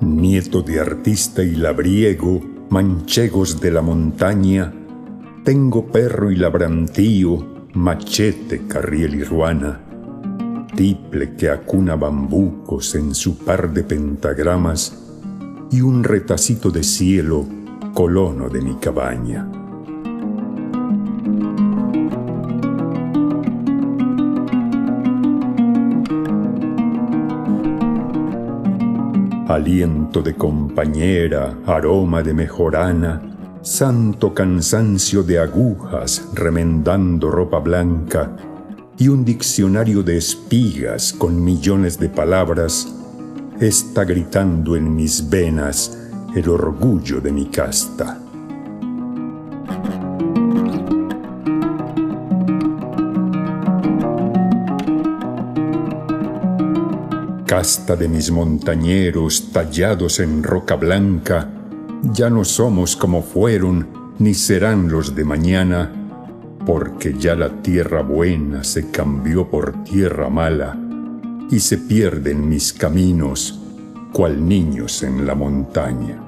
Nieto de artista y labriego, manchegos de la montaña, tengo perro y labrantío, machete, carriel y ruana, tiple que acuna bambucos en su par de pentagramas y un retacito de cielo colono de mi cabaña. Aliento de compañera, aroma de mejorana, santo cansancio de agujas remendando ropa blanca y un diccionario de espigas con millones de palabras, está gritando en mis venas el orgullo de mi casta. Casta de mis montañeros tallados en roca blanca, ya no somos como fueron ni serán los de mañana, porque ya la tierra buena se cambió por tierra mala y se pierden mis caminos cual niños en la montaña.